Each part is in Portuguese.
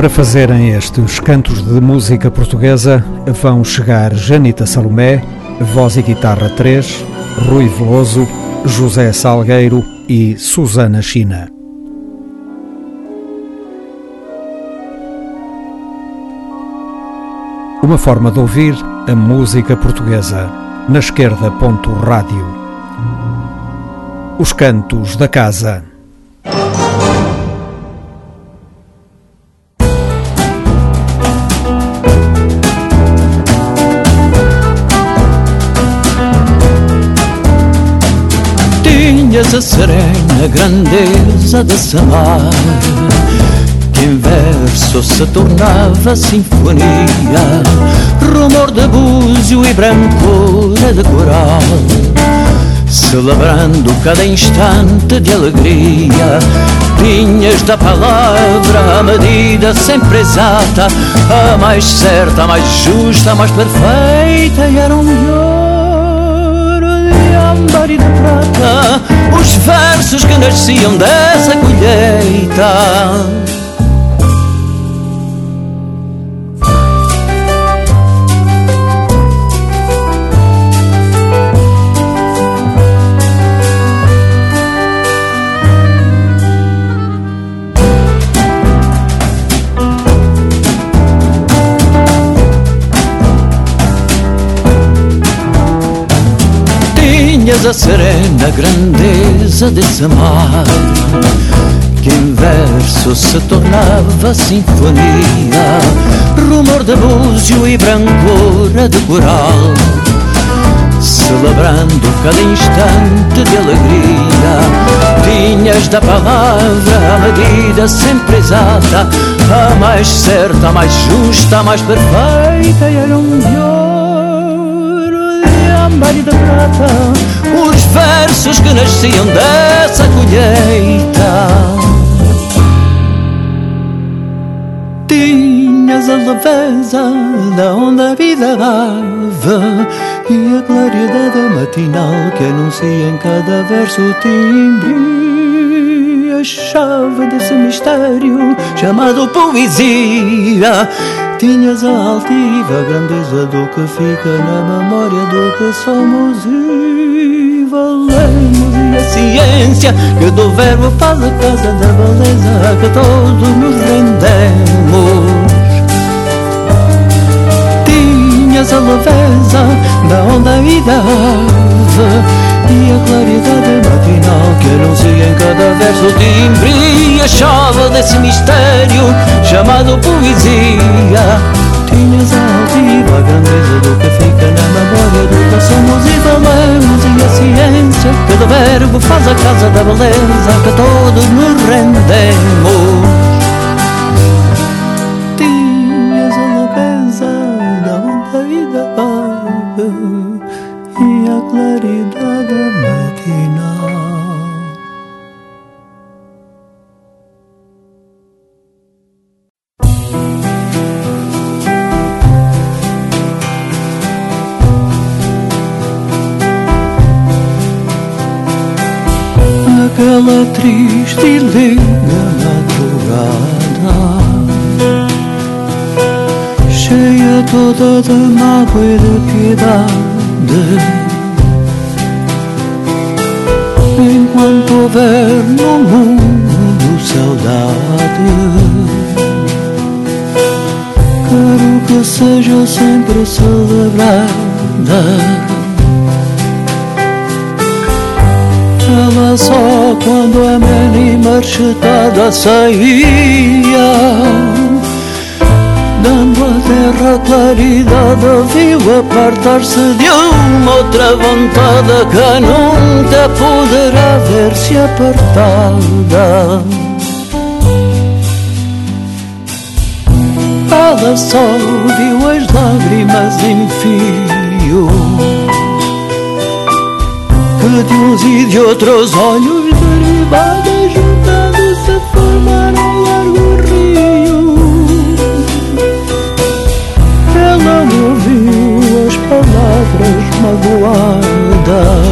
Para fazerem estes cantos de música portuguesa vão chegar Janita Salomé, voz e guitarra 3, Rui Veloso, José Salgueiro e Susana China. Uma forma de ouvir a música portuguesa. Na esquerda, rádio. Os cantos da casa. Grandeza de samar Que em verso se tornava sinfonia Rumor de búzio e brancura de coral Celebrando cada instante de alegria Tinhas da palavra a medida sempre exata A mais certa, a mais justa, a mais perfeita E era um melhor de âmbar e de prata Os versos que nasciam dessa colheita Tinhas a serena grandeza desse mar Que em verso se tornava sinfonia Rumor de búzio e brancura de coral Celebrando cada instante de alegria Tinhas da palavra a medida sempre exata A mais certa, a mais justa, a mais perfeita E era um âmbar e de prata versos que nasciam dessa colheita. Tinhas a leveza da onde a vida dava E a claridade matinal que anuncia em cada verso o timbre. A chave desse mistério chamado poesia. Tinhas a altiva grandeza do que fica na memória do que somos e valemos E a ciência que do verbo faz a casa da beleza que todos nos rendemos. Tinhas a leveza da onda e da ave E a claridade matinal que anuncia em cada verso o timbre E a chave desse mistério chamado poesia. Tinhas a altiva grandeza do que fica na memória do que somos e valemos E a ciência do verbo faz a casa da beleza que todos nos rendemos triste e linda madrugada. Cheia toda de mágoa e de piedade. Enquanto houver no mundo saudade. Quero que seja sempre celebrada ela só quando a menina marchetada saía. Dando à terra claridade Viu apartar-se de uma outra vontade Que nunca poderá ver-se apartada Ela só viu as lágrimas em fio que de uns e de outros olhos derivadas juntando-se formaram um largo rio. Ela não ouviu as palavras magoadas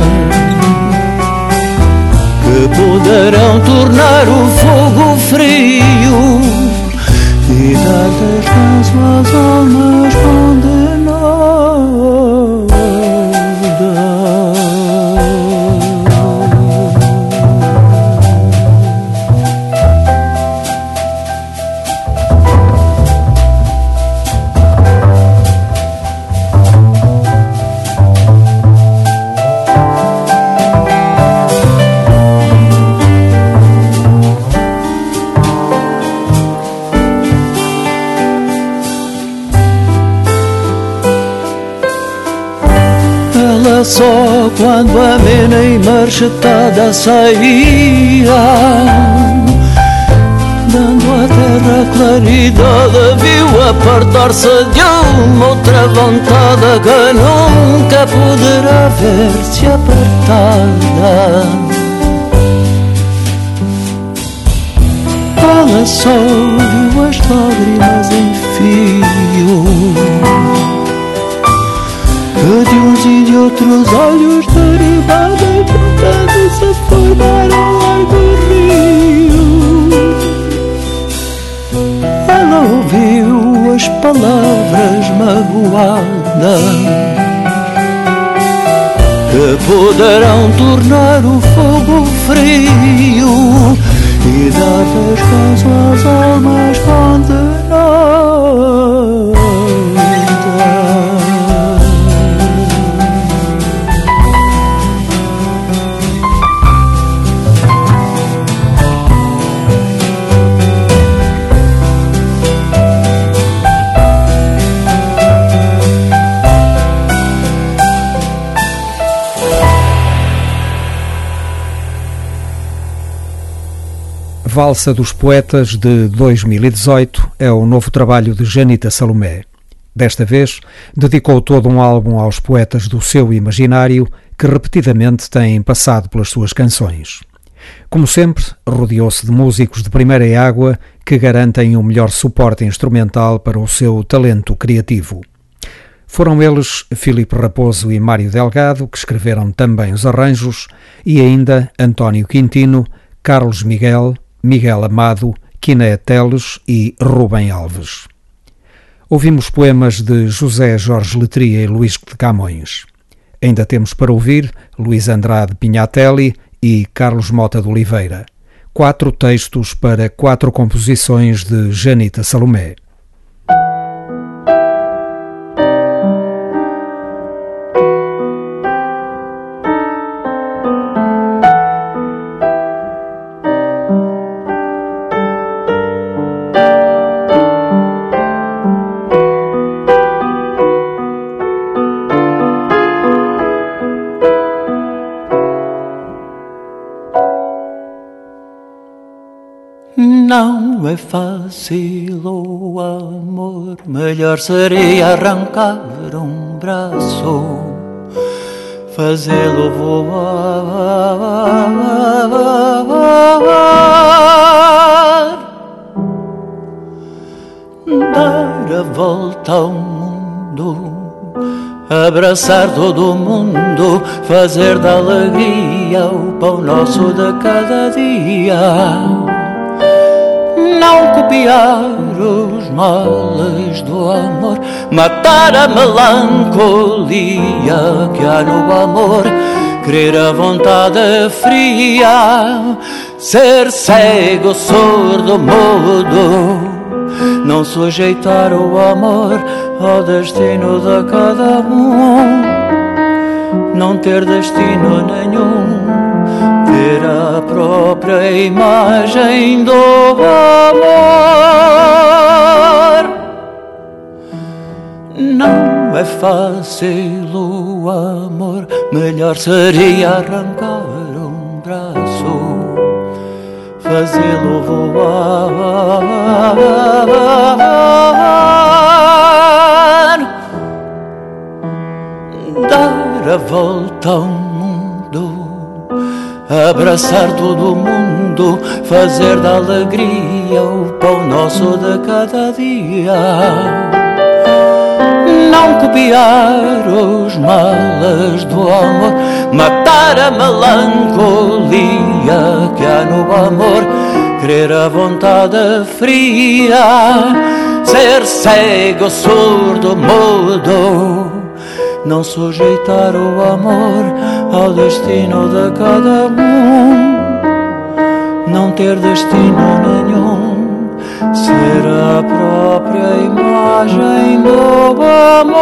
que poderão tornar o fogo frio. Quando a mena e marchetada saía Dando à terra claridade Viu apartar-se de uma outra vontade Que nunca poderá ver-se apertada. Ela só viu as lágrimas em fio de uns e de outros olhos derivados tentando se formar ao largo rio. Ela ouviu as palavras magoadas que poderão tornar o fogo frio e dar descanso às almas condenadas. Valsa dos Poetas de 2018 é o novo trabalho de Janita Salomé. Desta vez, dedicou todo um álbum aos poetas do seu imaginário que repetidamente têm passado pelas suas canções. Como sempre, rodeou-se de músicos de primeira água que garantem o melhor suporte instrumental para o seu talento criativo. Foram eles Filipe Raposo e Mário Delgado, que escreveram também os arranjos, e ainda António Quintino, Carlos Miguel, Miguel Amado, Quiné Teles e Rubem Alves. Ouvimos poemas de José Jorge Letria e Luís de Camões. Ainda temos para ouvir Luís Andrade Pinhatelli e Carlos Mota de Oliveira. Quatro textos para quatro composições de Janita Salomé. Melhor seria arrancar um braço, fazê-lo voar, dar a volta ao mundo. Abraçar todo mundo, fazer da alegria o pão nosso de cada dia não copiar os males do amor, matar a melancolia que há no amor, crer a vontade fria, ser cego, surdo, mudo, não sujeitar o amor ao destino de cada um, não ter destino nenhum ver a própria imagem do amor. Não é fácil o amor, melhor seria arrancar um braço, fazê-lo voar, dar a volta ao mundo abraçar todo mundo, fazer da alegria o pão nosso de cada dia. Não copiar os males do amor, matar a melancolia que há no amor, querer a vontade fria, ser cego, surdo, mudo não sujeitar o amor ao destino de cada um, não ter destino nenhum, ser a própria imagem do amor.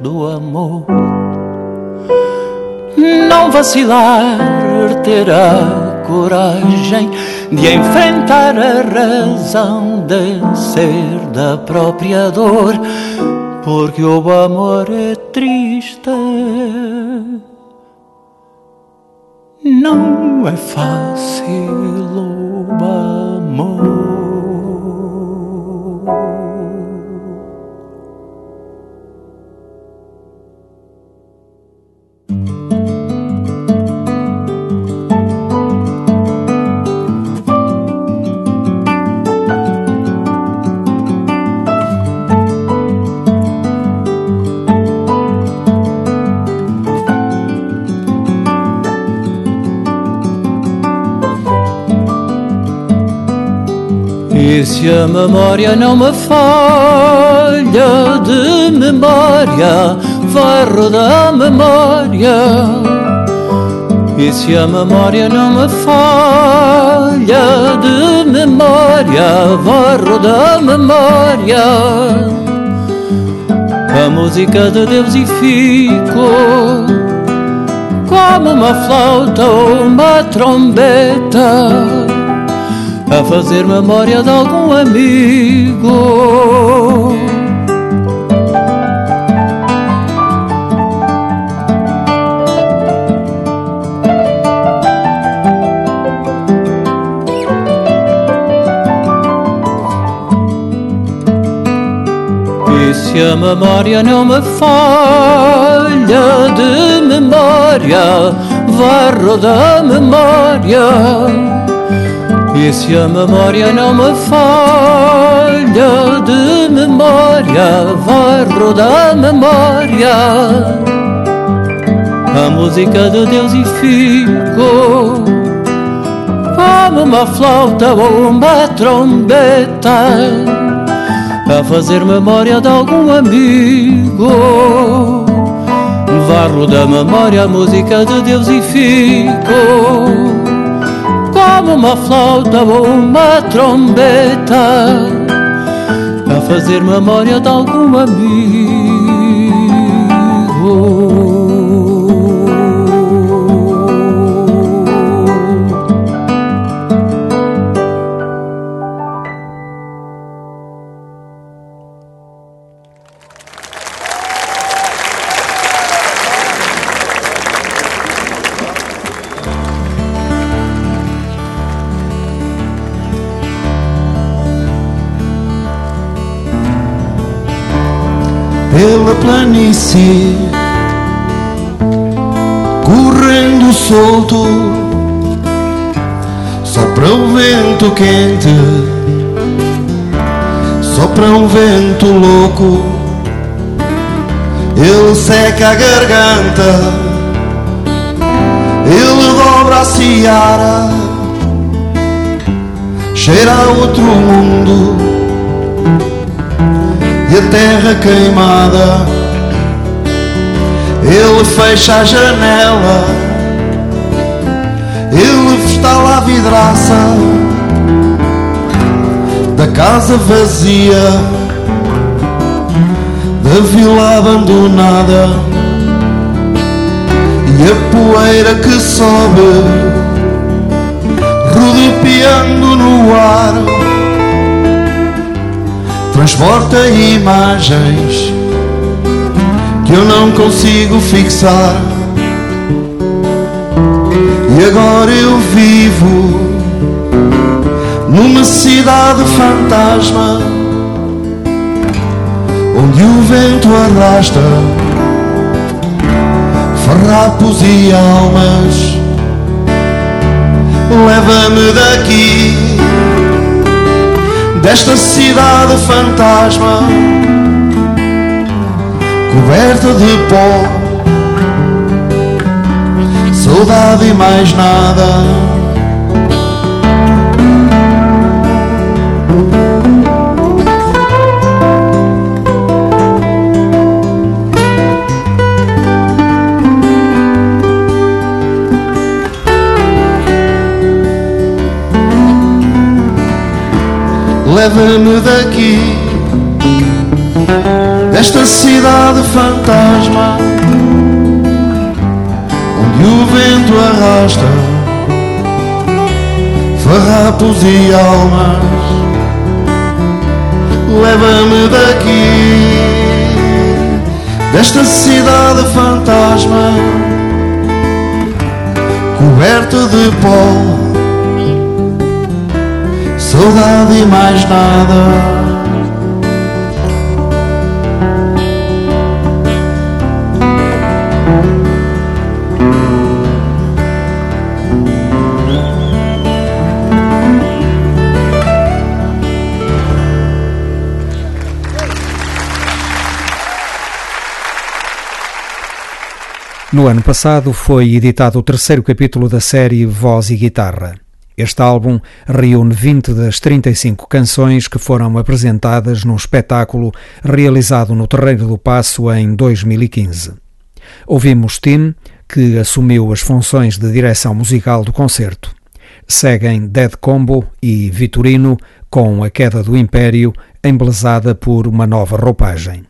Do amor. Não vacilar, ter a coragem de enfrentar a razão de ser da própria dor, porque o amor é triste. Não é fácil o amor. Se a memória não me falha de memória, vai rodar a memória. E se a memória não me falha de memória, vai rodar a memória. A música de Deus e fico como uma flauta ou uma trombeta a fazer memória de algum amigo. E se a memória não me falha de memória, vai rodar a memória e se a memória não me falha de memória, vai rodar memória a música de Deus e fico como uma flauta ou uma trombeta a fazer memória de algum amigo. Vai rodar a memória a música de Deus e fico como uma flauta ou uma trombeta a fazer memória de algum amigo. Pela planície, correndo solto, sopra o vento quente, sopra um vento louco, ele seca a garganta, ele dobra a seara, cheira a outro mundo e a terra queimada. Ele fecha a janela, ele estala a vidraça da casa vazia, da vila abandonada e a poeira que sobe, rodopiando no ar transporta imagens que eu não consigo fixar. E agora eu vivo numa cidade fantasma onde o vento arrasta farrapos e almas. Leva-me daqui desta cidade fantasma coberta de pó, saudade e mais nada. Leva-me daqui, desta cidade fantasma, onde o vento arrasta farrapos e almas. Leva-me daqui, desta cidade fantasma, coberta de pó saudade e mais nada. No ano passado foi editado o terceiro capítulo da série Voz e Guitarra. Este álbum reúne 20 das 35 canções que foram apresentadas num espetáculo realizado no Terreiro do Passo em 2015. Ouvimos Tim, que assumiu as funções de direção musical do concerto. Seguem Dead Combo e Vitorino com A Queda do Império, embelezada por uma nova roupagem.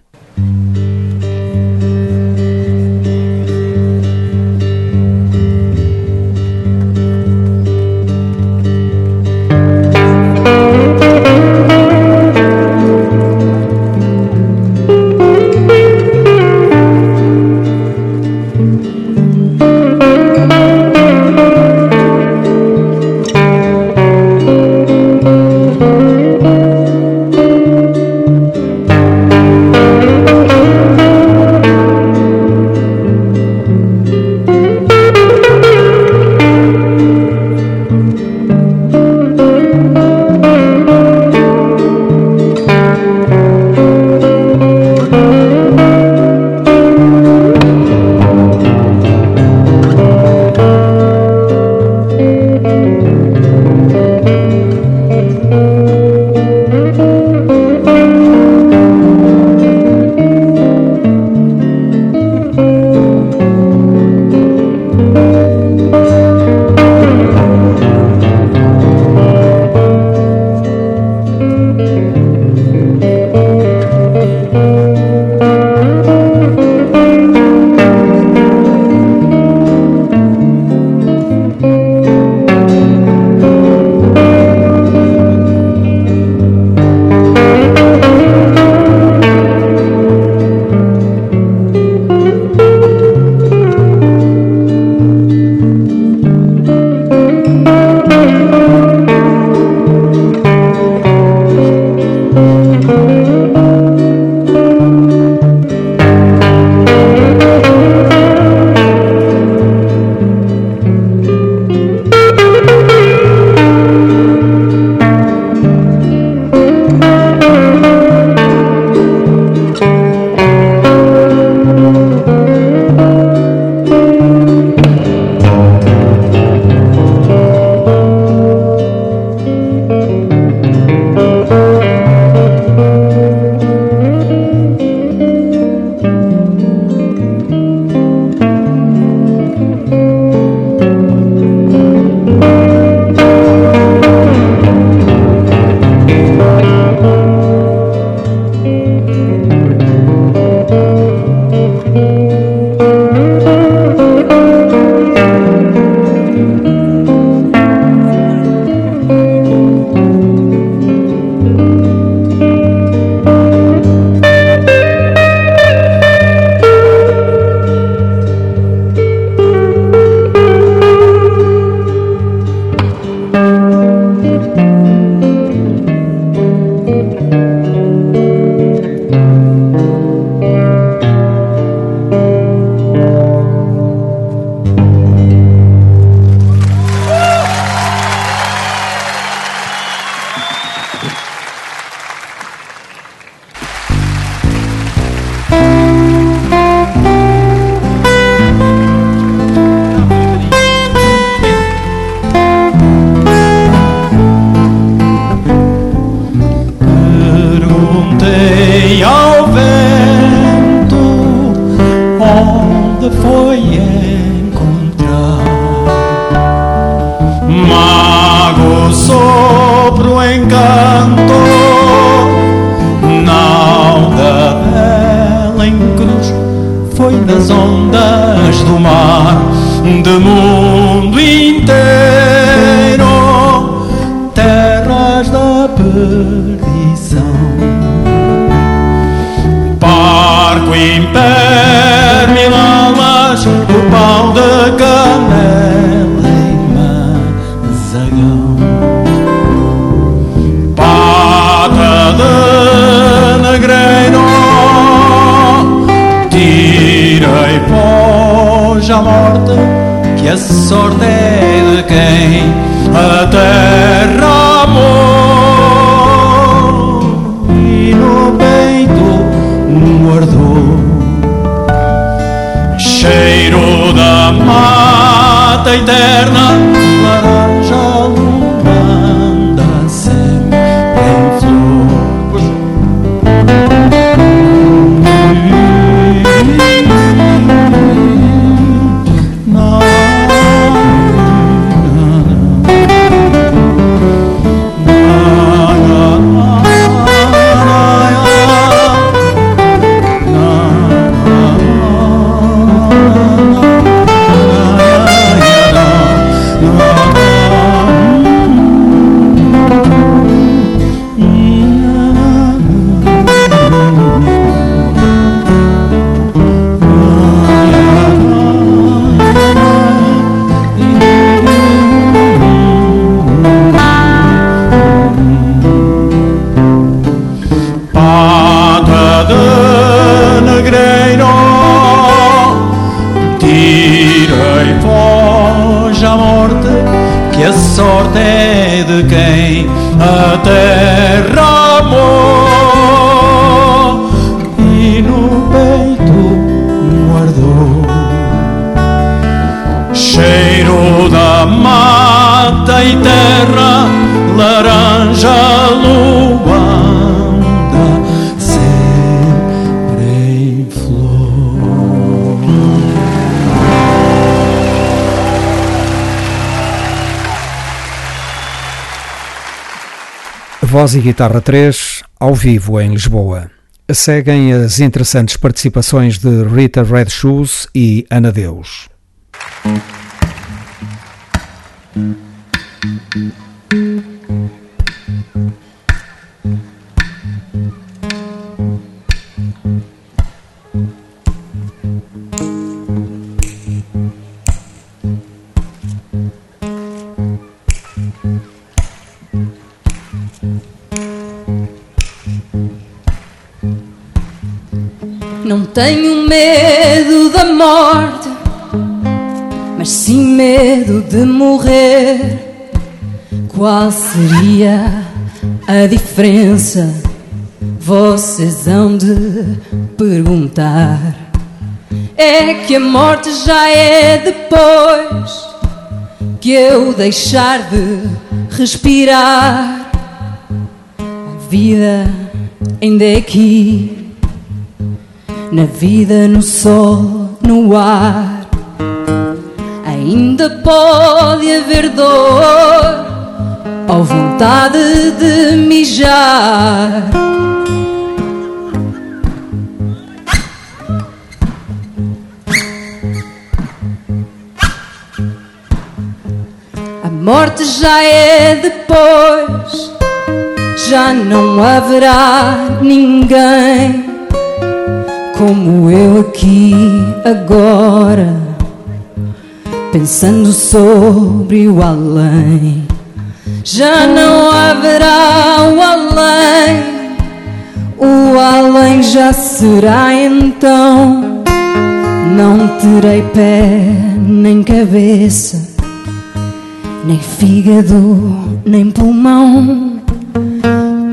Do mundo inteiro, terras da perdição. Barco império, mil almas, o pau de canela e mazagão. Pata de negreiro, tirei pós a morte, que sorte é de quem a terra amou e no peito guardou cheiro da mata eterna, Voz e Guitarra 3, ao vivo em Lisboa. Seguem as interessantes participações de Rita Red Shoes e Ana Deus. Tenho medo da morte, mas sim medo de morrer. Qual seria a diferença? Vocês hão de perguntar. É que a morte já é depois que eu deixar de respirar. A vida ainda é aqui na vida, no sol, no ar. Ainda pode haver dor ou vontade de mijar. A morte já é depois, já não haverá ninguém como eu aqui agora, pensando sobre o além. Já não haverá o além, o além já será então. Não terei pé nem cabeça, nem fígado, nem pulmão.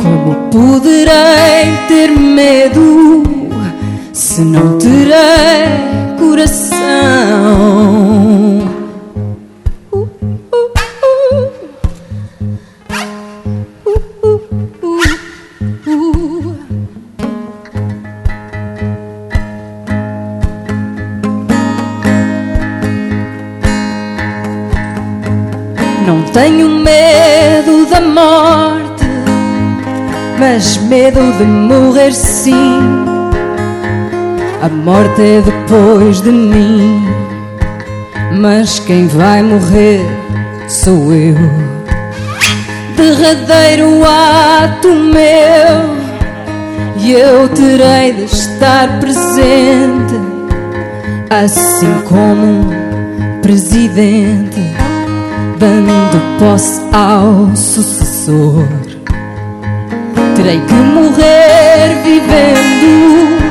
Como poderei ter medo? Se não terei coração. Não tenho medo da morte, mas medo de morrer sim. A morte é depois de mim, mas quem vai morrer sou eu. Derradeiro ato meu, e eu terei de estar presente, assim como um presidente, dando posse ao sucessor. Terei que morrer vivendo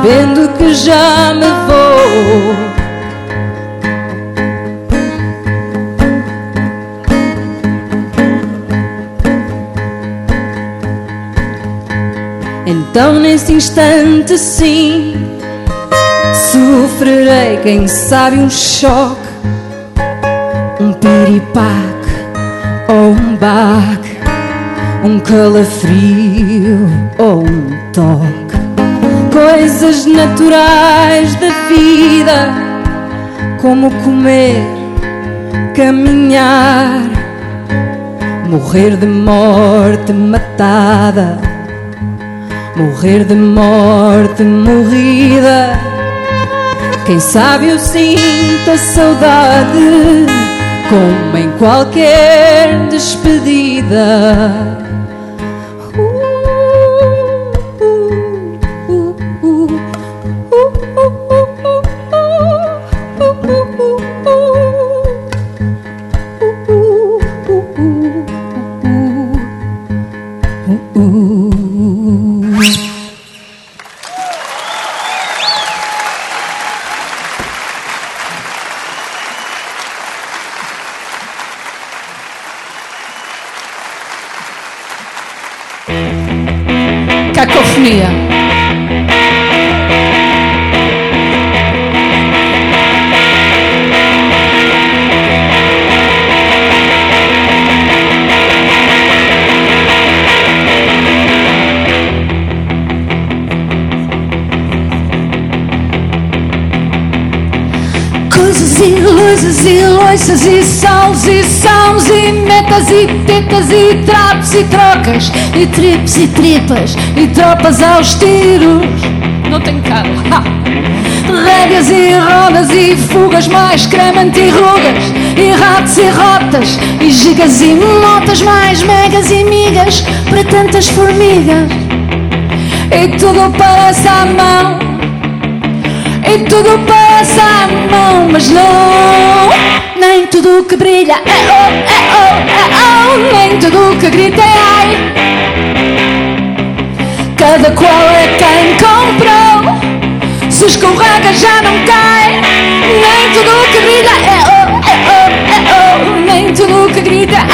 sabendo que já me vou. Então, nesse instante, sim, sofrerei, quem sabe, um choque, um piripaque ou um baque, um calafrio ou um toque coisas naturais da vida, como comer, caminhar, morrer de morte matada, morrer de morte morrida. Quem sabe eu sinto a saudade, como em qualquer despedida. Trapos e e tripes e tripas e tropas aos tiros. Não tenho carro. Rédeas e rodas e fugas, mais creme anti-rugas e ratos e rotas e gigas e motas, mais megas e migas para tantas formigas. E tudo parece à mão, e tudo parece à mão, mas não nem tudo que brilha é oh, é oh, é oh, nem tudo que grita é ai. Cada qual é quem comprou, se escorrega já não cai. Nem tudo que brilha é oh, é oh, é oh, nem tudo que grita ah,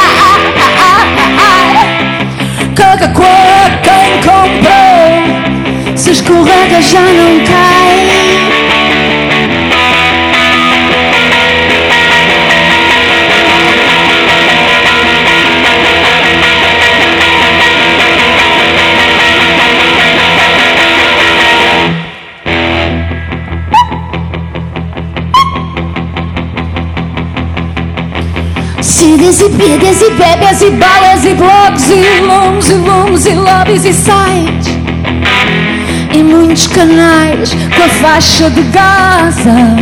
ah, ah, ah. Cada qual é quem comprou, se escorrega já não cai. Cílios e pilhas e bebês e balas e blogs e lomos e e lobbies e sites. E muitos canais com a faixa de Gaza.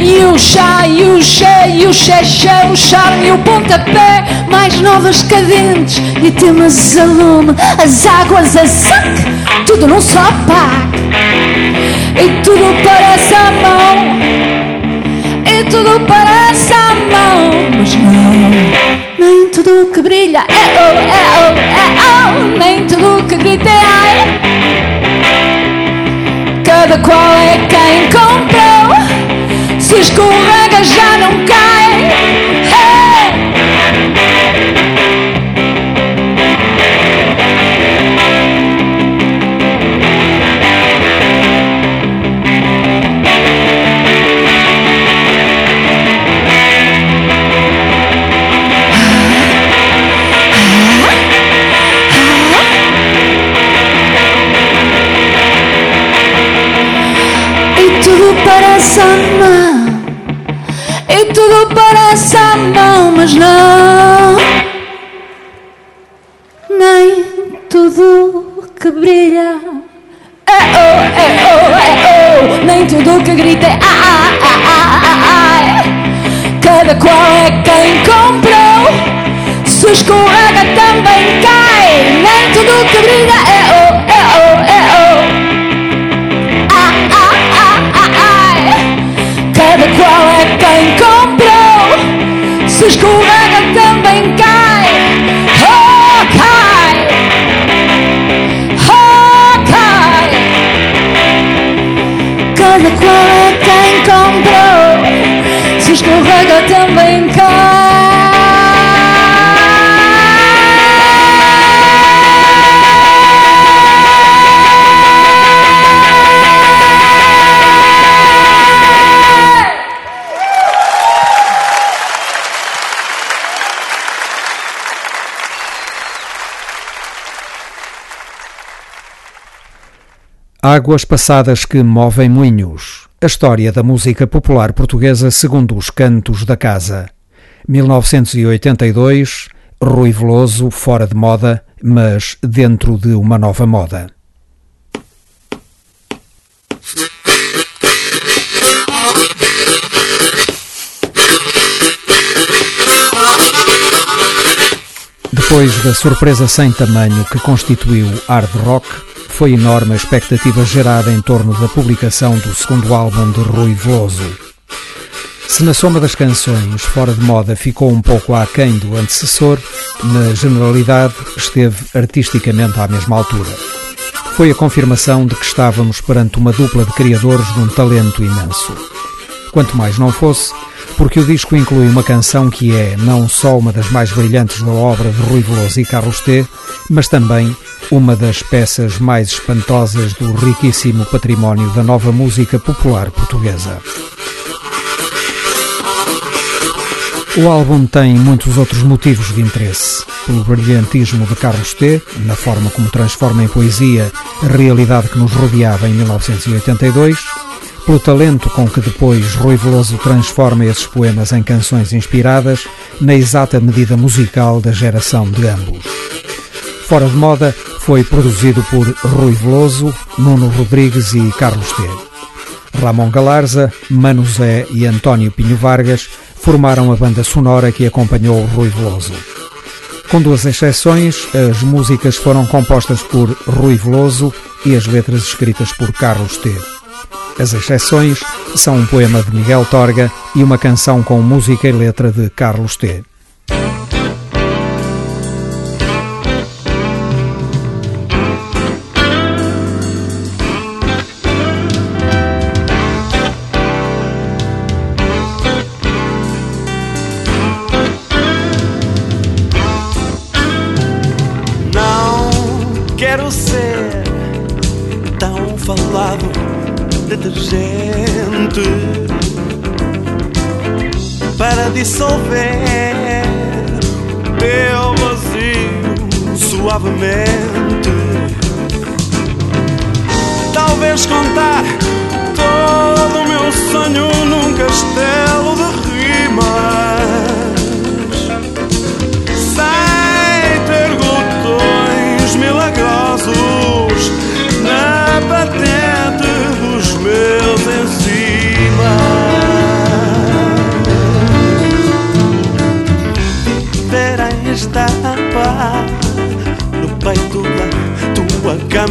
E o chá, e o che, e o xexé, o charme e o pontapé. Mais novas cadentes e temas a lume As águas a sac, tudo num só pack. E tudo parece a mão. E tudo parece Mas não, nem tudo que brilha é oh, é oh, é oh. Nem tudo que grita é ai. Cada qual é quem comprou. Se escorrega já não cai. mas não. Nem tudo que brilha é oh, é oh, é oh. Nem tudo que grita é ah ah, ah, ah, ah, ah, ah, ah. Cada qual é quem comprou. Se escorrega também cai. Nem tudo que brilha é Águas passadas que movem moinhos. A história da música popular portuguesa segundo os cantos da casa. 1982, Rui Veloso, fora de moda, mas dentro de uma nova moda. Depois da surpresa sem tamanho que constituiu Hard Rock, foi enorme a expectativa gerada em torno da publicação do segundo álbum de Rui Veloso. Se na soma das canções Fora de Moda ficou um pouco aquém do antecessor, na generalidade esteve artisticamente à mesma altura. Foi a confirmação de que estávamos perante uma dupla de criadores de um talento imenso. Quanto mais não fosse, porque o disco inclui uma canção que é não só uma das mais brilhantes da obra de Rui Veloso e Carlos T, mas também uma das peças mais espantosas do riquíssimo património da nova música popular portuguesa. O álbum tem muitos outros motivos de interesse. Pelo brilhantismo de Carlos T, na forma como transforma em poesia a realidade que nos rodeava em 1982, pelo talento com que depois Rui Veloso transforma esses poemas em canções inspiradas na exata medida musical da geração de ambos. Fora de Moda foi produzido por Rui Veloso, Nuno Rodrigues e Carlos T. Ramon Galarza, Mano Zé e António Pinho Vargas formaram a banda sonora que acompanhou Rui Veloso. Com duas exceções, as músicas foram compostas por Rui Veloso e as letras escritas por Carlos T. As exceções são um poema de Miguel Torga e uma canção com música e letra de Carlos T. dissolver meu vazio suavemente. Talvez contar todo o meu sonho num castelo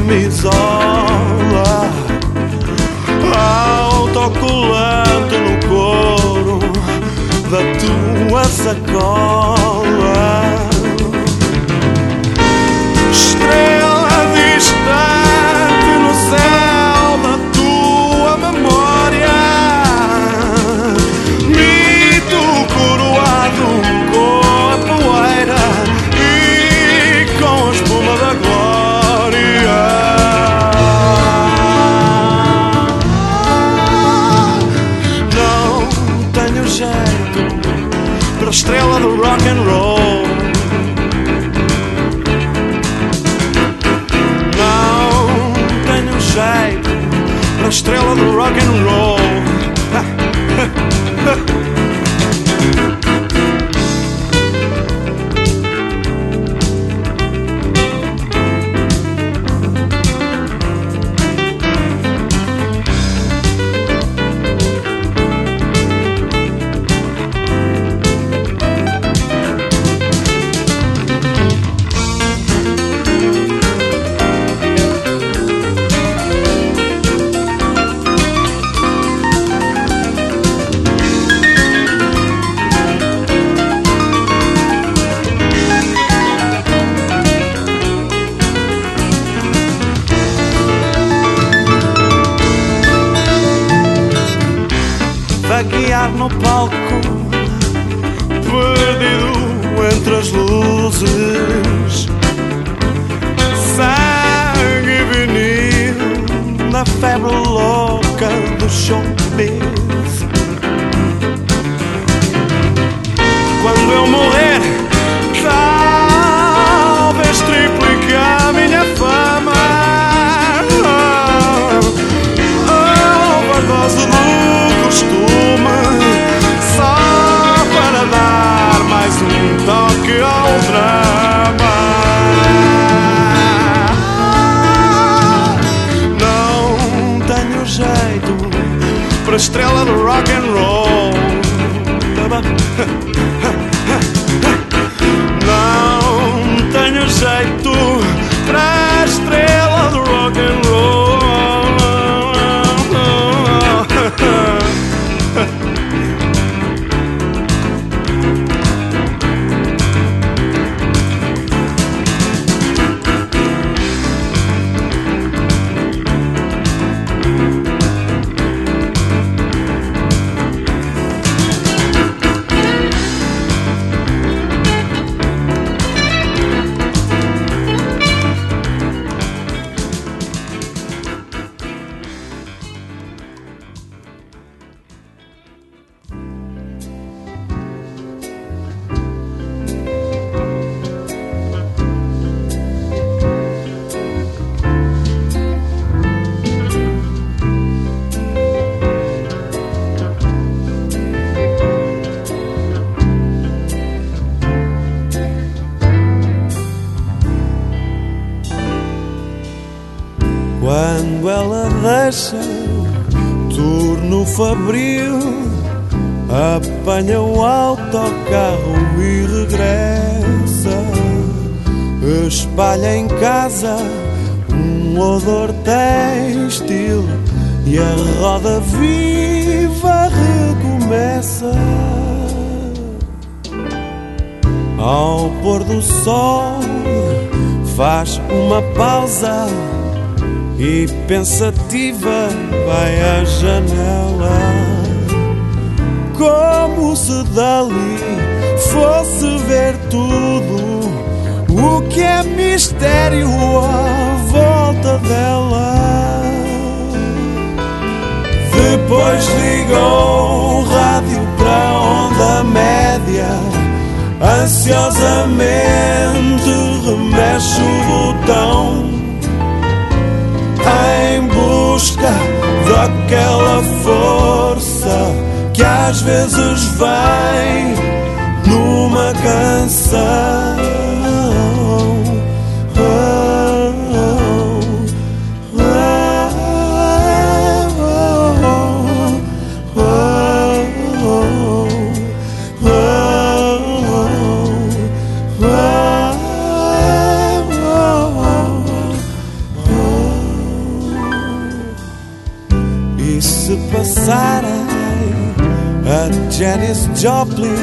tua camisola, autocolante no couro da tua sacola. trail of the rock and roll. Ao pôr do sol, faz uma pausa e pensativa vai à janela como se dali fosse ver tudo o que é mistério à volta dela. Depois ligou o rádio para onda média, ansiosamente remexe o botão em busca daquela força que às vezes vem numa canção. Joplin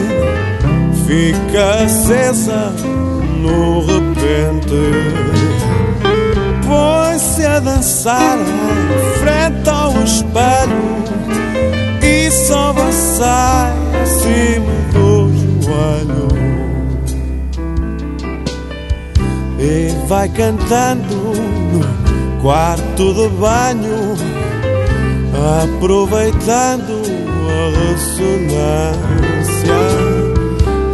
fica acesa no repente. Põe-se a dançar frente ao espelho e só sai acima do joelho. E vai cantando no quarto de banho aproveitando a ressonância.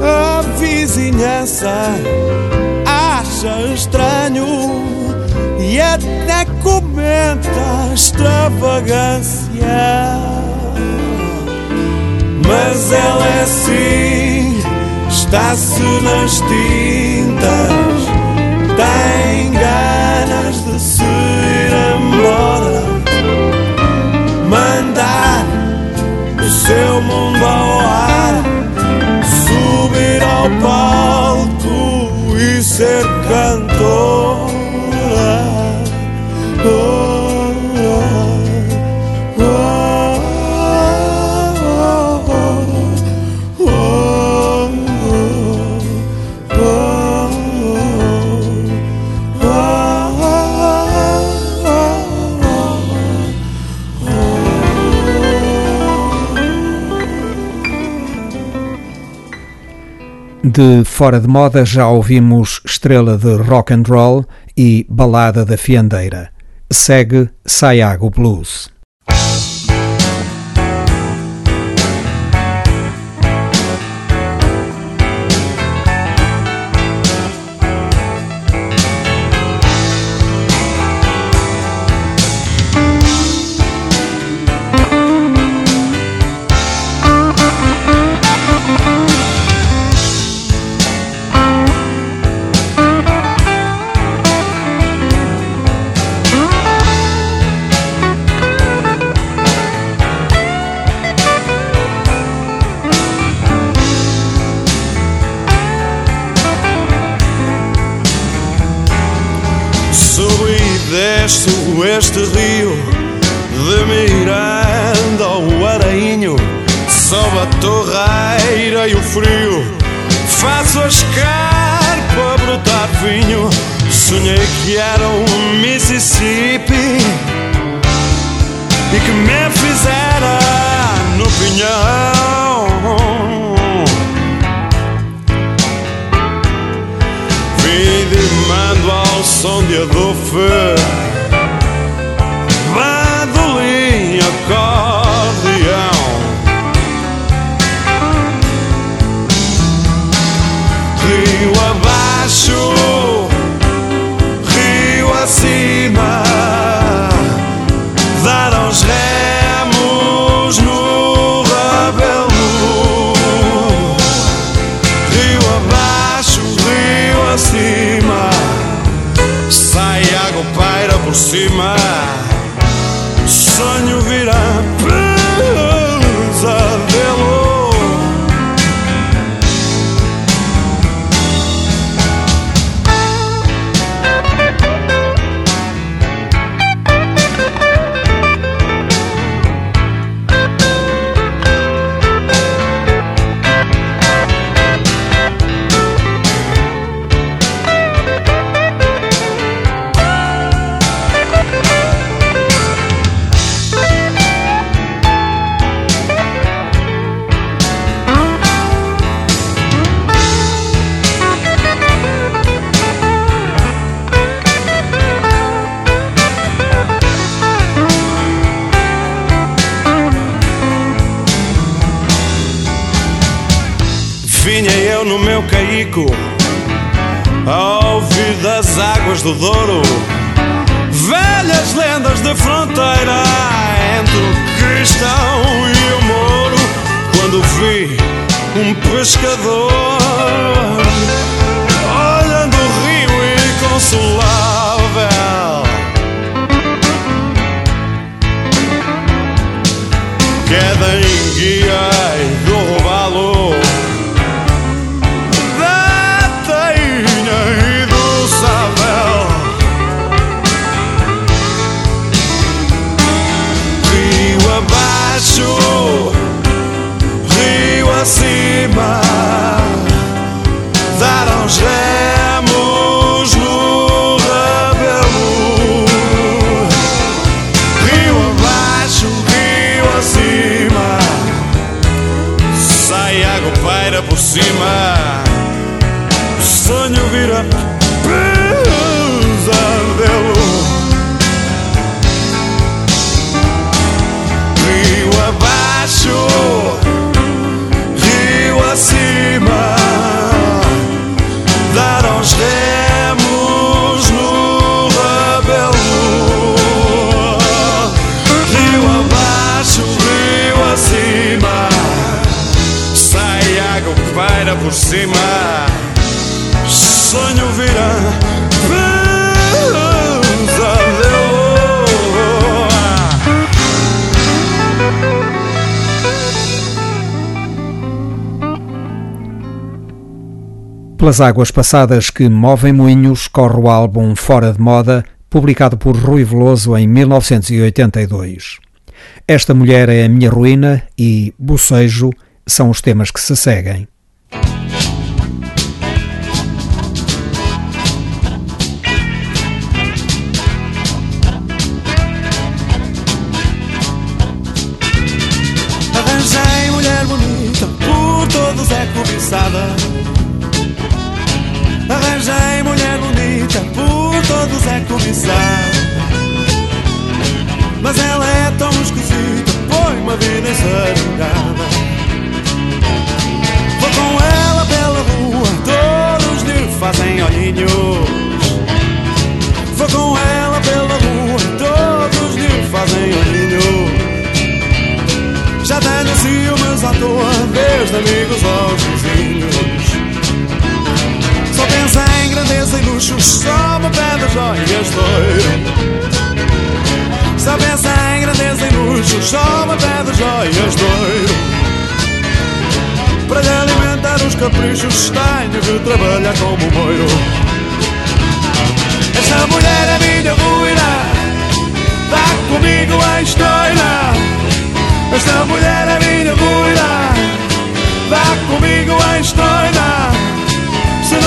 A vizinhança acha estranho e até comenta extravagância. Mas ela é assim, está-se nas tintas, palco e ser cantora. De fora de moda já ouvimos estrela de rock and roll e balada da fiandeira. Segue Sayago Blues. Este rio de Miranda ao Arainho sob a torreira e o frio faço a escarpa brotar vinho. Sonhei que era um Mississippi e que me fizera no pinhão. Vim mando ao som de adofe por cima Caico Ao ouvir das águas do Douro Velhas lendas de fronteira Entre o cristão e o mouro Quando vi um pescador Olhando o rio inconsolável. Queda acima Dar uns remos no rabelo Rio abaixo, rio acima Sai água, paira por cima Pelas águas passadas que movem moinhos, corre o álbum Fora de Moda, publicado por Rui Veloso em 1982. Esta mulher é a minha ruína e Bocejo são os temas que se seguem. Mas ela é tão esquisita, põe-me a vida ensarangada. Vou com ela pela rua, todos lhe fazem olhinhos. Vou com ela pela rua, todos lhe fazem olhinhos. Já tenho ciúmes à toa, desde amigos aos vizinhos. Só me pede joias doido. Só pensa em grandeza e luxo, me pede joias doido. Para lhe alimentar os caprichos, tenho que trabalhar como moiro. Esta mulher é minha ruína, dá comigo a história. Esta mulher é minha ruína Dá comigo a história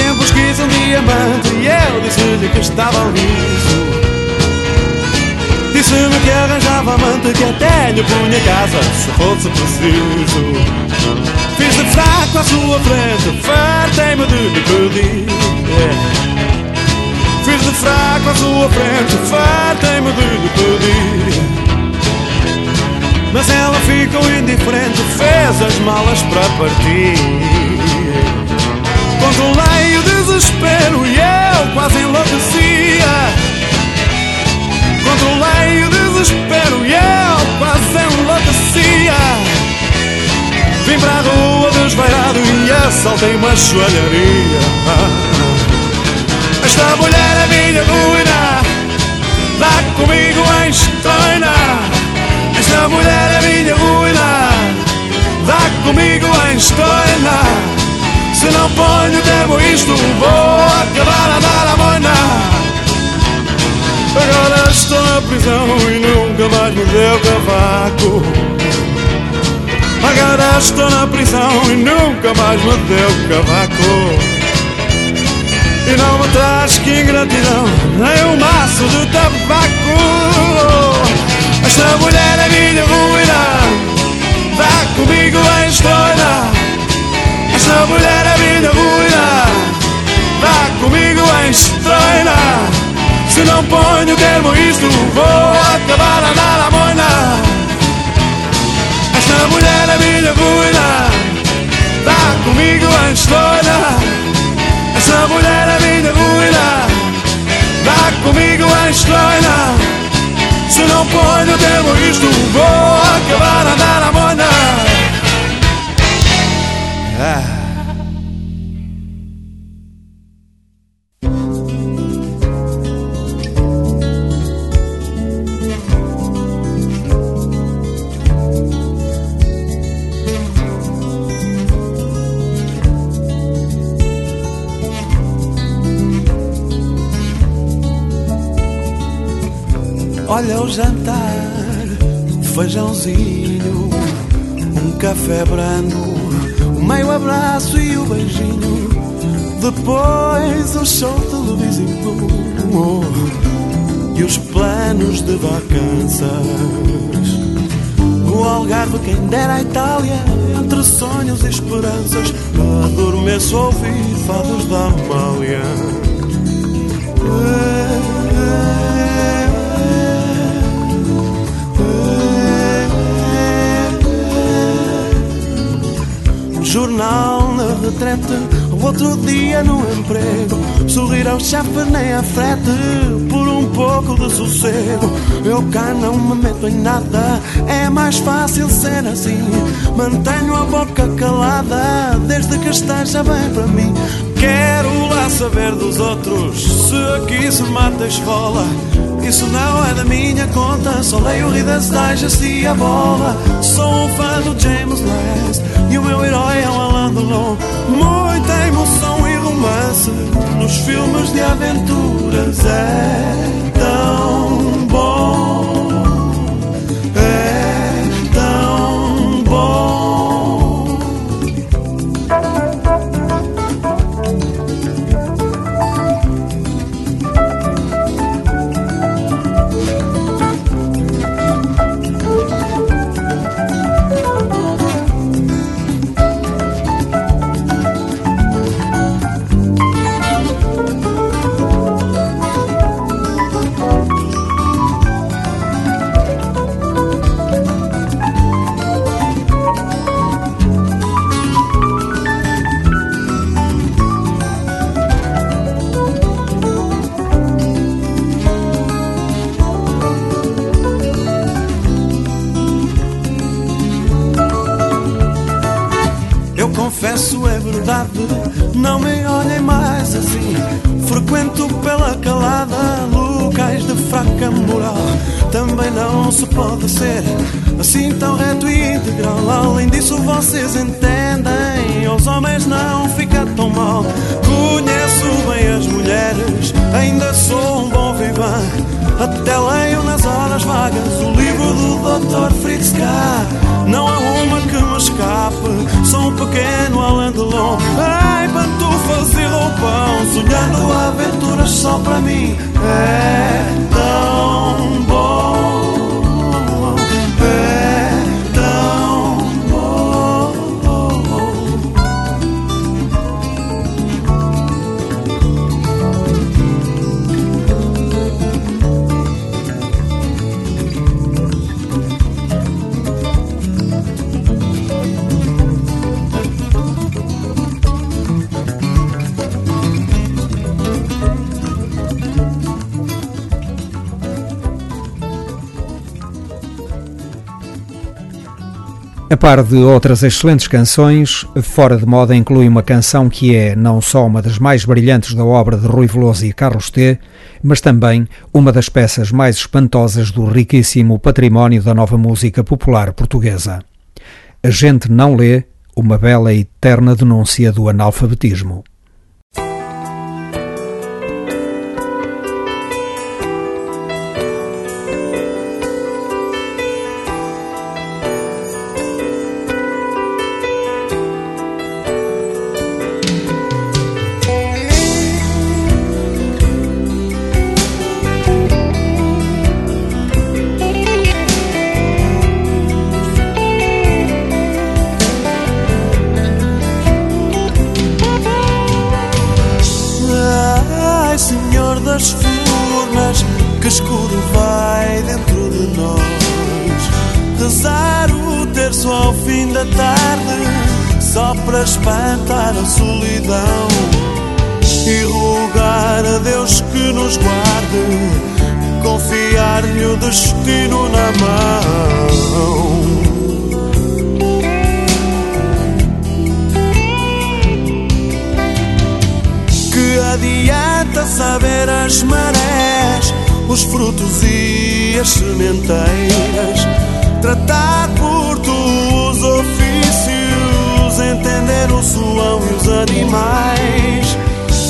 tempos quis um diamante E eu disse-lhe que estava liso. Disse-me que arranjava amante Que até lhe punha casa Se fosse preciso. Fiz de fraco à sua frente Fartei-me de lhe pedir. Fiz de fraco à sua frente Fartei-me de lhe pedir. Mas ela ficou indiferente, fez as malas para partir. Controlei o desespero e eu quase enlouquecia. Controlei o desespero e eu quase enlouquecia. Vim para a rua desvairado e assaltei uma joalharia. Esta mulher é minha ruína, dá comigo em estreina. Esta mulher é minha ruína Dá comigo em estoina Se não ponho termo isto Vou acabar a dar a moina Agora estou na prisão e nunca mais me deu cavaco. Agora estou na prisão e nunca mais me deu cavaco. E não me traz que ingratidão Nem um maço de tabaco. Esta mulher é minha ruína Vá comigo em história Esta mulher é minha ruína Vá comigo em história Se não ponho termo isto. Vou acabar a dar a moina Esta mulher é minha ruína Vá comigo em história Esta mulher é minha ruína Vá comigo em história se não ponho tempo isto. Vou acabar a dar a moina ah. Olha o jantar, feijãozinho, um café brando, o meio abraço e o beijinho. Depois o show televisivo e os planos de vacanças. O Algarve, quem dera a Itália, entre sonhos e esperanças. Adormeço a ouvir fados da Amália. Jornal na retrete, outro dia no emprego. Sorrir ao chefe nem a frete, por um pouco de sossego. Eu cá não me meto em nada, é mais fácil ser assim. Mantenho a boca calada, desde que esteja bem para mim. Quero lá saber dos outros, se aqui se mata a escola. Isso não é da minha conta, só leio Reader's Digest e a bola. Sou um fã do James Last e o meu herói é um Alan Delon. Muita emoção e romance nos filmes de aventuras é tão bom. Par de outras excelentes canções, Fora de Moda inclui uma canção que é não só uma das mais brilhantes da obra de Rui Veloso e Carlos T, mas também uma das peças mais espantosas do riquíssimo património da nova música popular portuguesa. A gente não lê uma bela e eterna denúncia do analfabetismo. Só para espantar a solidão. E rogar a Deus que nos guarde, confiar-lhe o destino na mão. Que adianta saber as marés, os frutos e as sementeiras, tratar por tu os ofícios, entender o suão e os animais,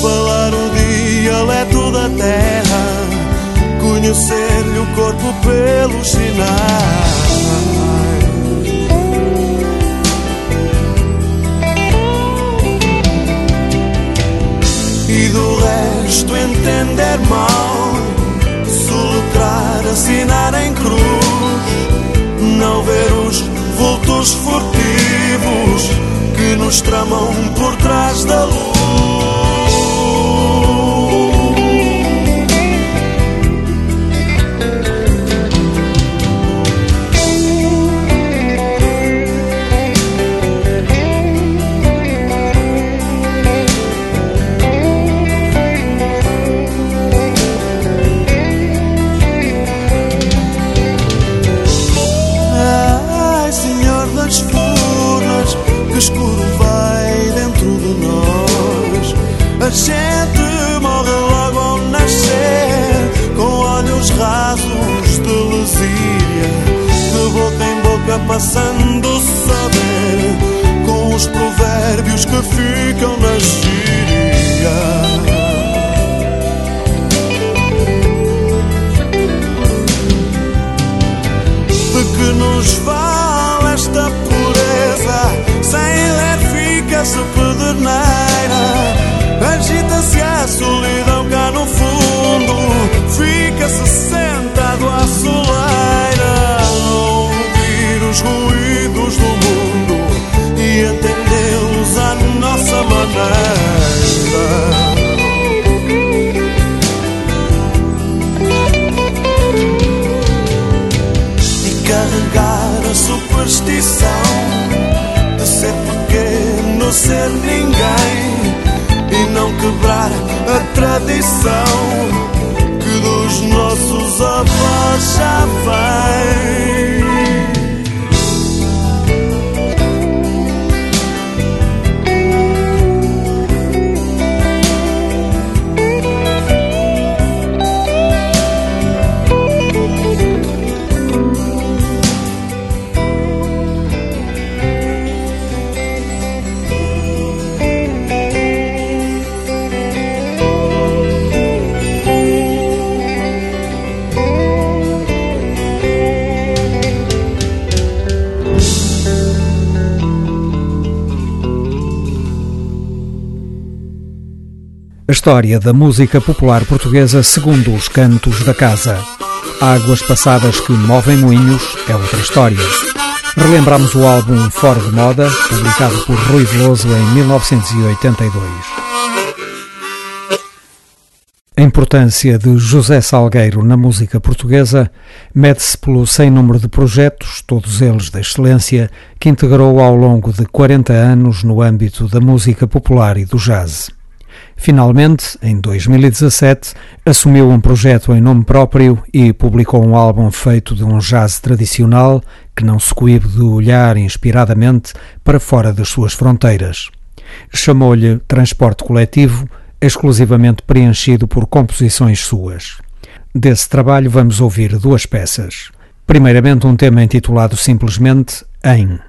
falar o dialeto da terra, conhecer-lhe o corpo pelos sinais. e do resto entender mal, soletrar, assinar em cruz, não ver os vultos furtivos nos tramam por trás da luz. Passando saber, com os provérbios que ficam na história da música popular portuguesa segundo os cantos da casa. Águas passadas que movem moinhos é outra história. Relembramos o álbum Fora de Moda, publicado por Rui Veloso em 1982. A importância de José Salgueiro na música portuguesa mede-se pelo sem número de projetos, todos eles da excelência, que integrou ao longo de 40 anos no âmbito da música popular e do jazz. Finalmente, em 2017, assumiu um projeto em nome próprio e publicou um álbum feito de um jazz tradicional que não se coíbe de olhar inspiradamente para fora das suas fronteiras. Chamou-lhe Transporte Coletivo, exclusivamente preenchido por composições suas. Desse trabalho vamos ouvir duas peças. Primeiramente, um tema intitulado simplesmente Em.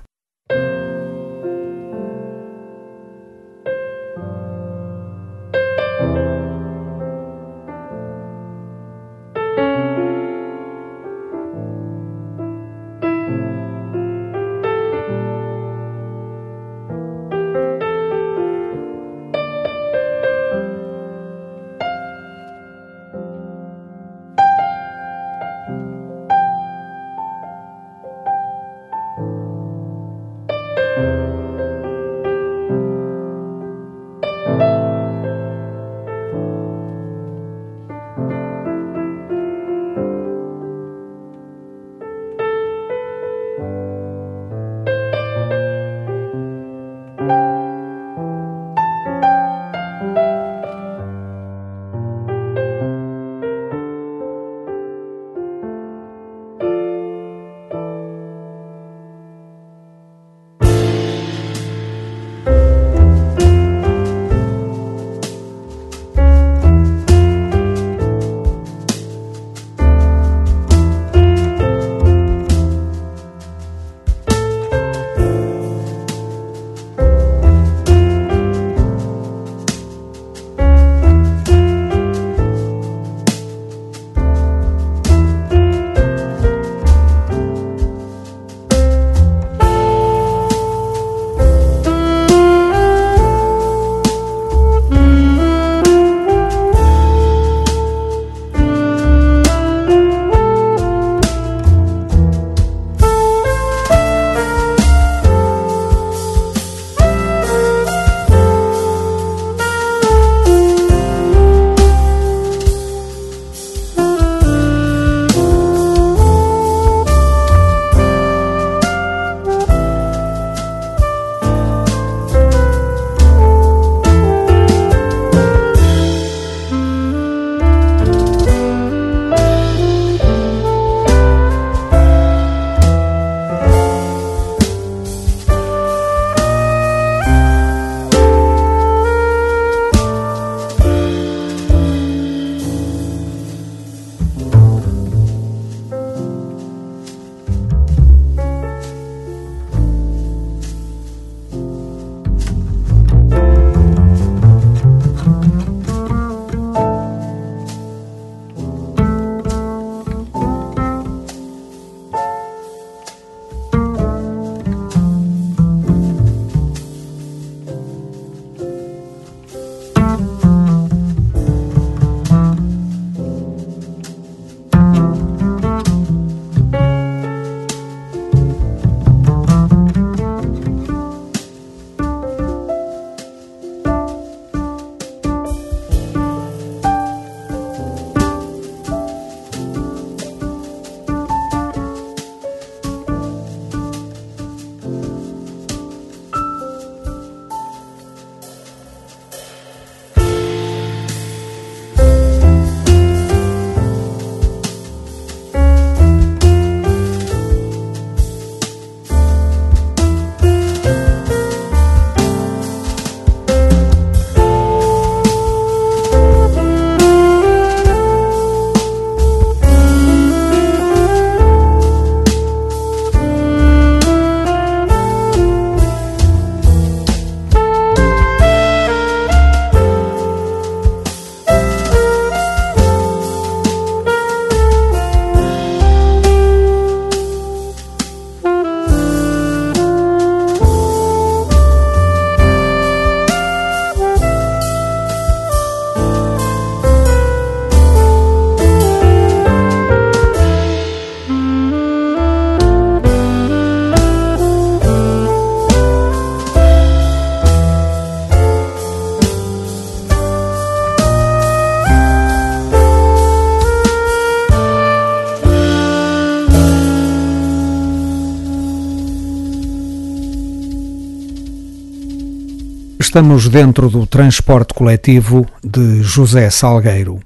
Estamos dentro do transporte coletivo de José Salgueiro.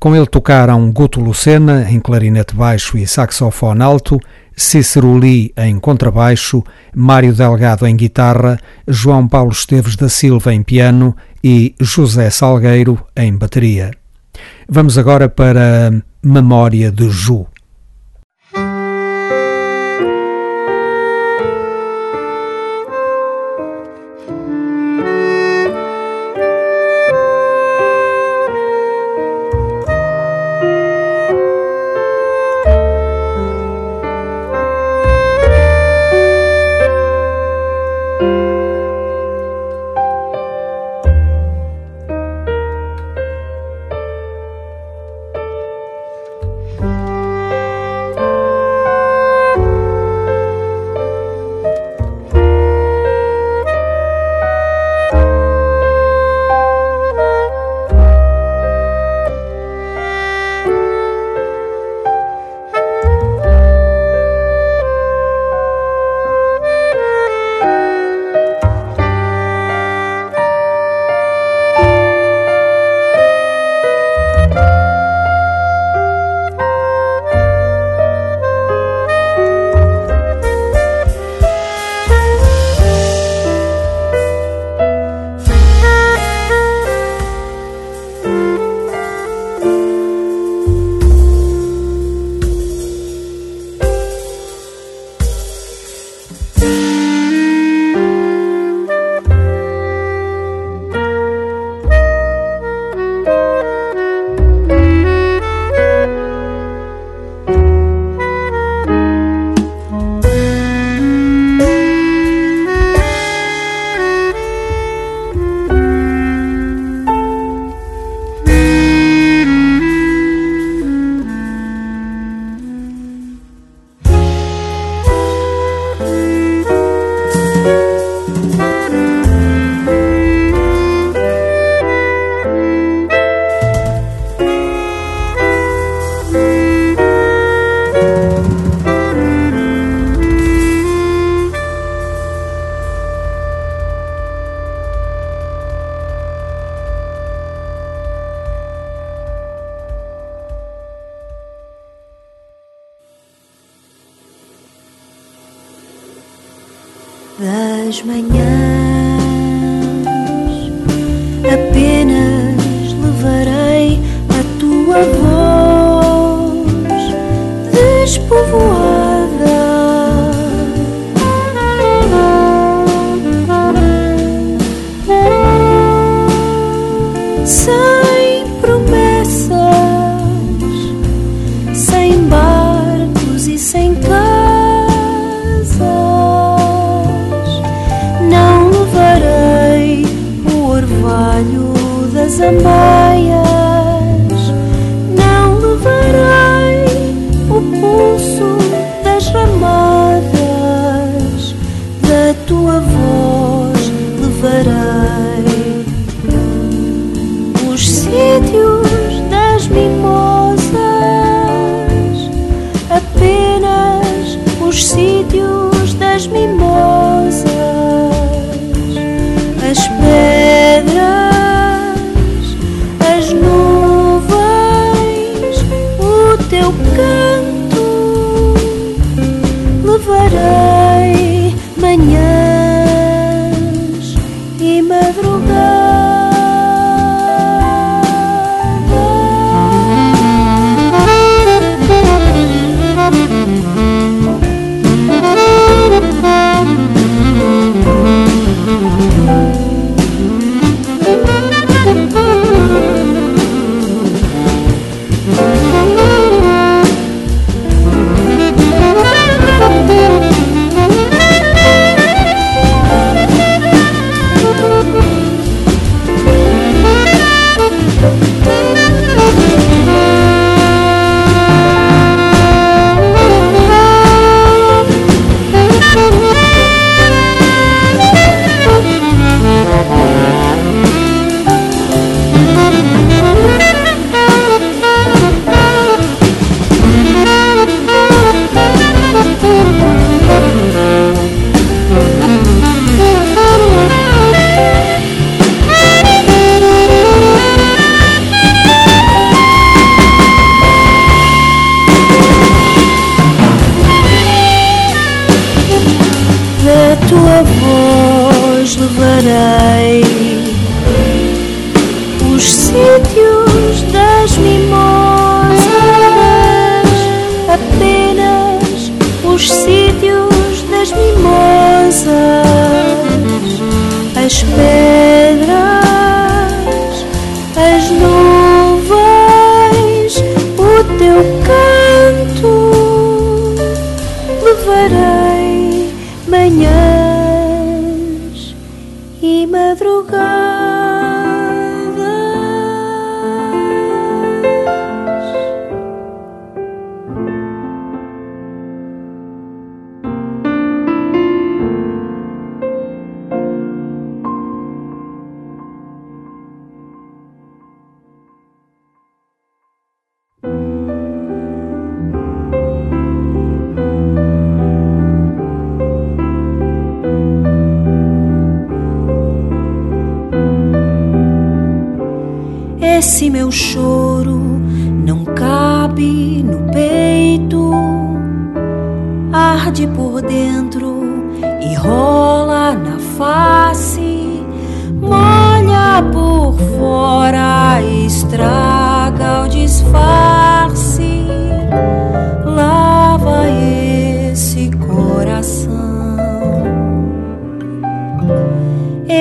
Com ele tocaram Guto Lucena em clarinete baixo e saxofone alto, Cícero Lee em contrabaixo, Mário Delgado em guitarra, João Paulo Esteves da Silva em piano e José Salgueiro em bateria. Vamos agora para Memória de Ju.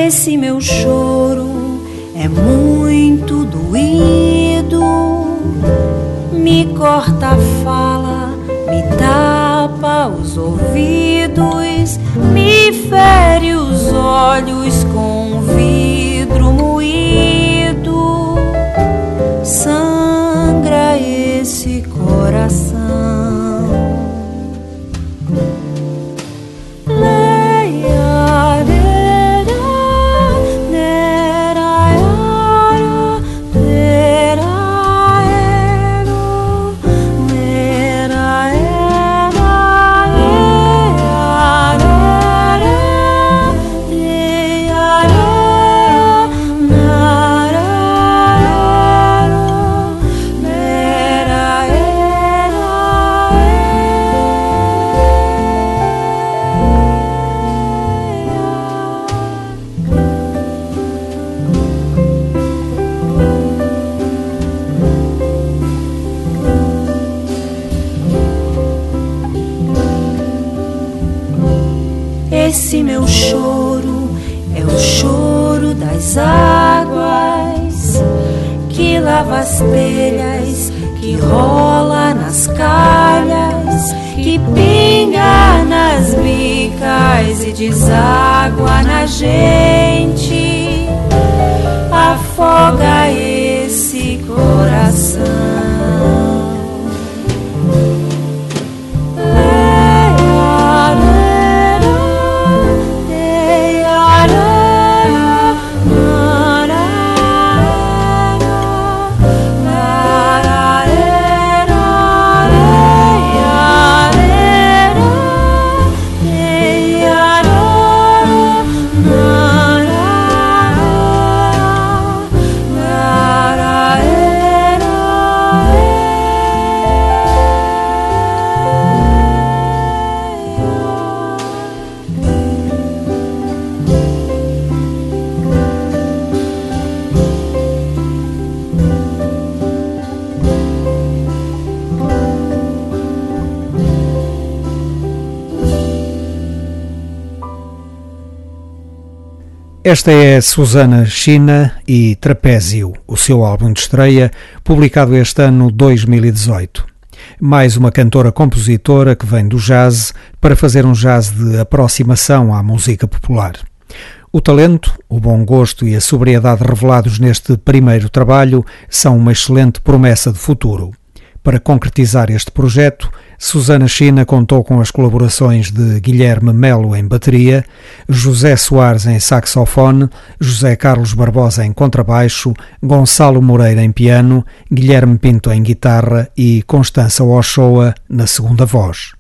Esse meu choro é muito doído, me corta a fala, me tapa os ouvidos, me fere os olhos com vidro deságua na gente, Esta é Susana China e Trapézio, o seu álbum de estreia, publicado este ano 2018. Mais uma cantora-compositora que vem do jazz para fazer um jazz de aproximação à música popular. O talento, o bom gosto e a sobriedade revelados neste primeiro trabalho são uma excelente promessa de futuro. Para concretizar este projeto, Susana China contou com as colaborações de Guilherme Melo em bateria, José Soares em saxofone, José Carlos Barbosa em contrabaixo, Gonçalo Moreira em piano, Guilherme Pinto em guitarra e Constança Ochoa na segunda voz.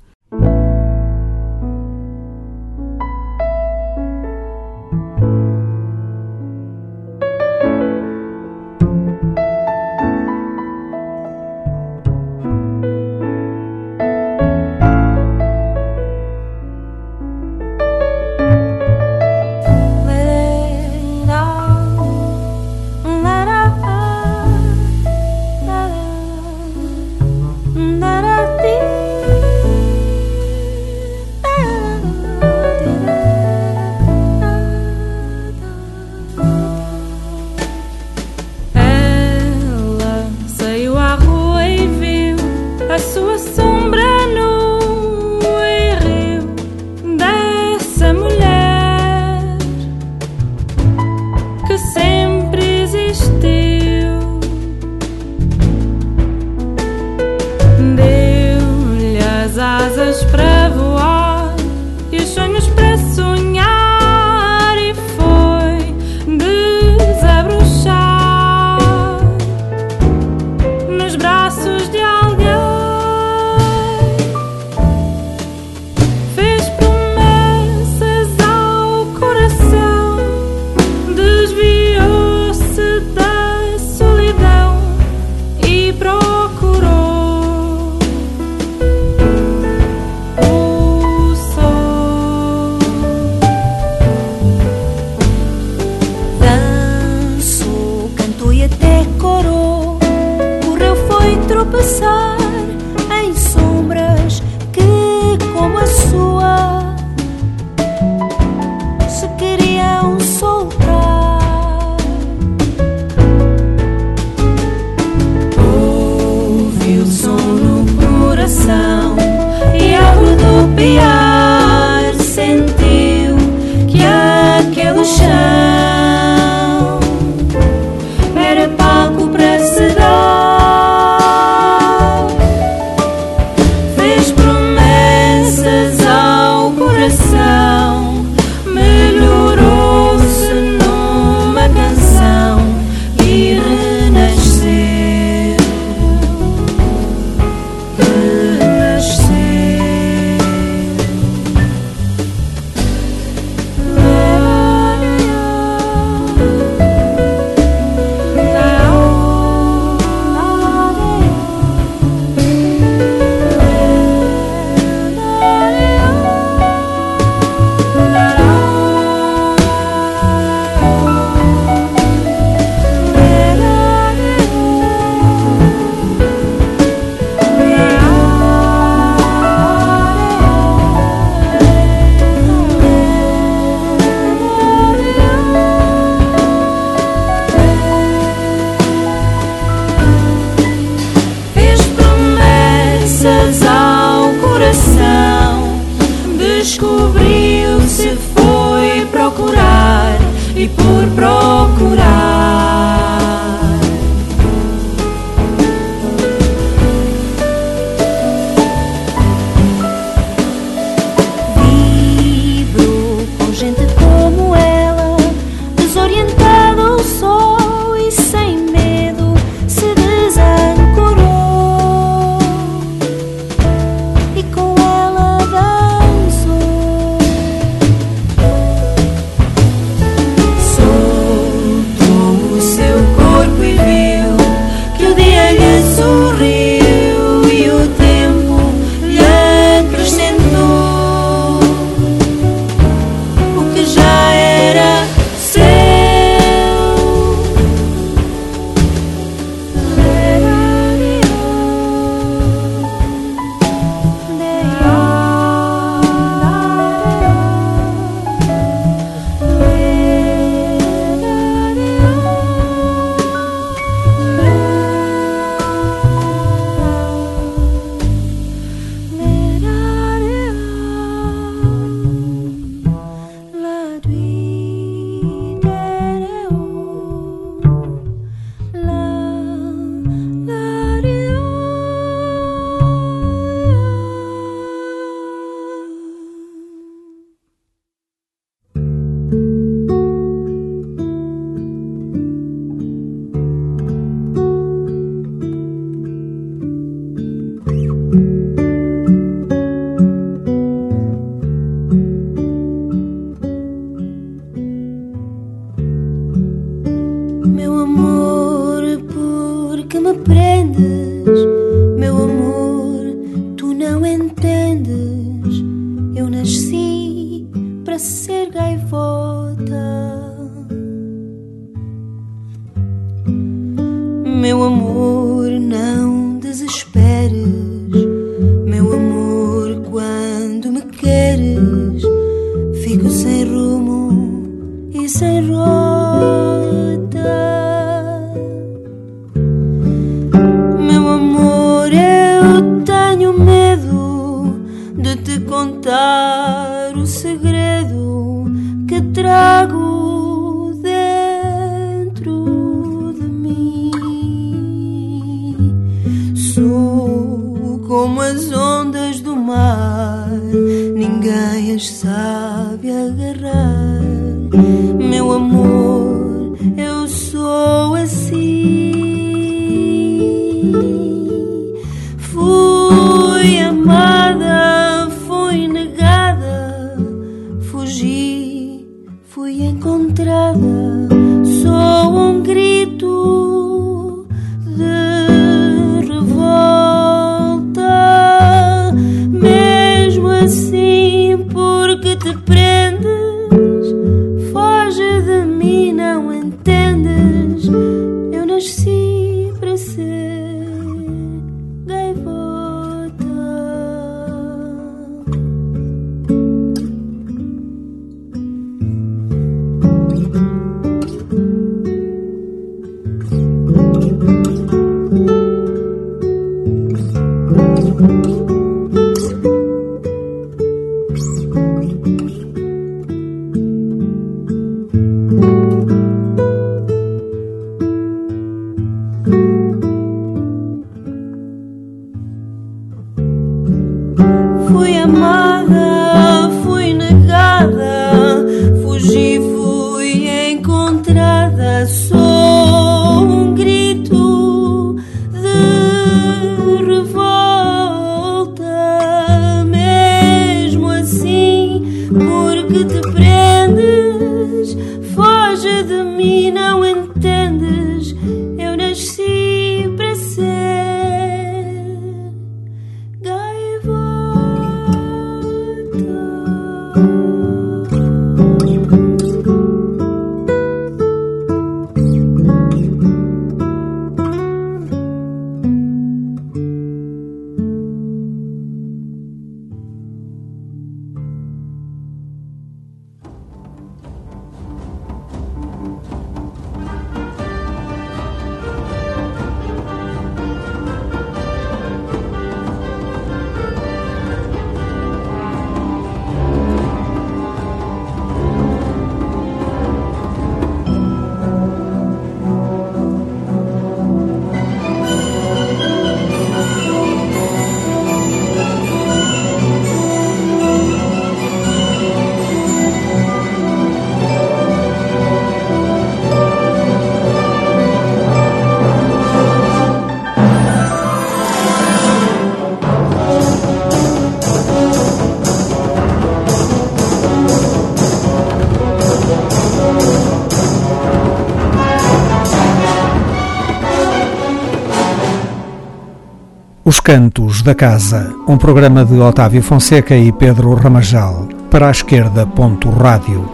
Cantos da Casa, um programa de Otávio Fonseca e Pedro Ramajal, para a esquerda ponto rádio.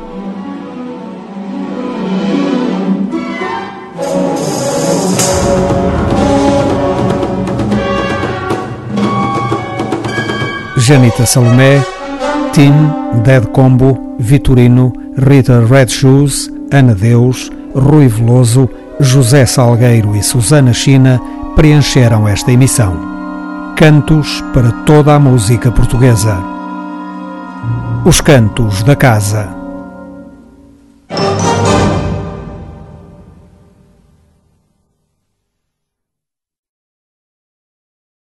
Janita Salomé, Tim, Dead Combo, Vitorino, Rita Red Shoes, Ana Deus, Rui Veloso, José Salgueiro e Susana China preencheram esta emissão. Cantos para toda a música portuguesa. Os Cantos da Casa.